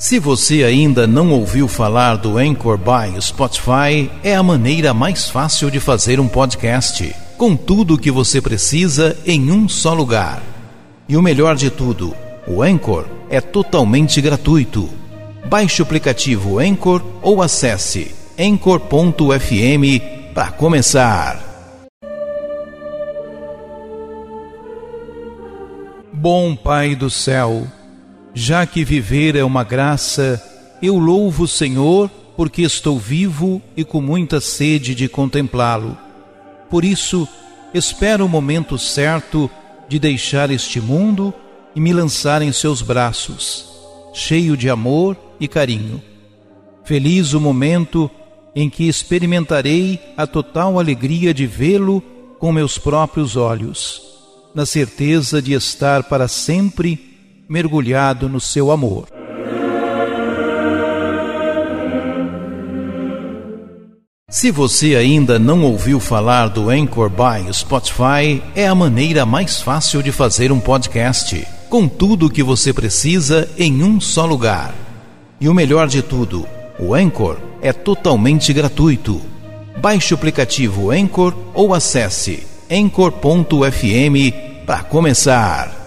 Se você ainda não ouviu falar do Anchor by Spotify, é a maneira mais fácil de fazer um podcast, com tudo o que você precisa em um só lugar. E o melhor de tudo, o Anchor é totalmente gratuito. Baixe o aplicativo Anchor ou acesse anchor.fm para começar. Bom Pai do céu, já que viver é uma graça, eu louvo o Senhor porque estou vivo e com muita sede de contemplá-lo. Por isso, espero o momento certo de deixar este mundo e me lançar em seus braços, cheio de amor e carinho. Feliz o momento em que experimentarei a total alegria de vê-lo com meus próprios olhos, na certeza de estar para sempre mergulhado no seu amor. Se você ainda não ouviu falar do Anchor by Spotify, é a maneira mais fácil de fazer um podcast, com tudo o que você precisa em um só lugar. E o melhor de tudo, o Anchor é totalmente gratuito. Baixe o aplicativo Anchor ou acesse anchor.fm para começar.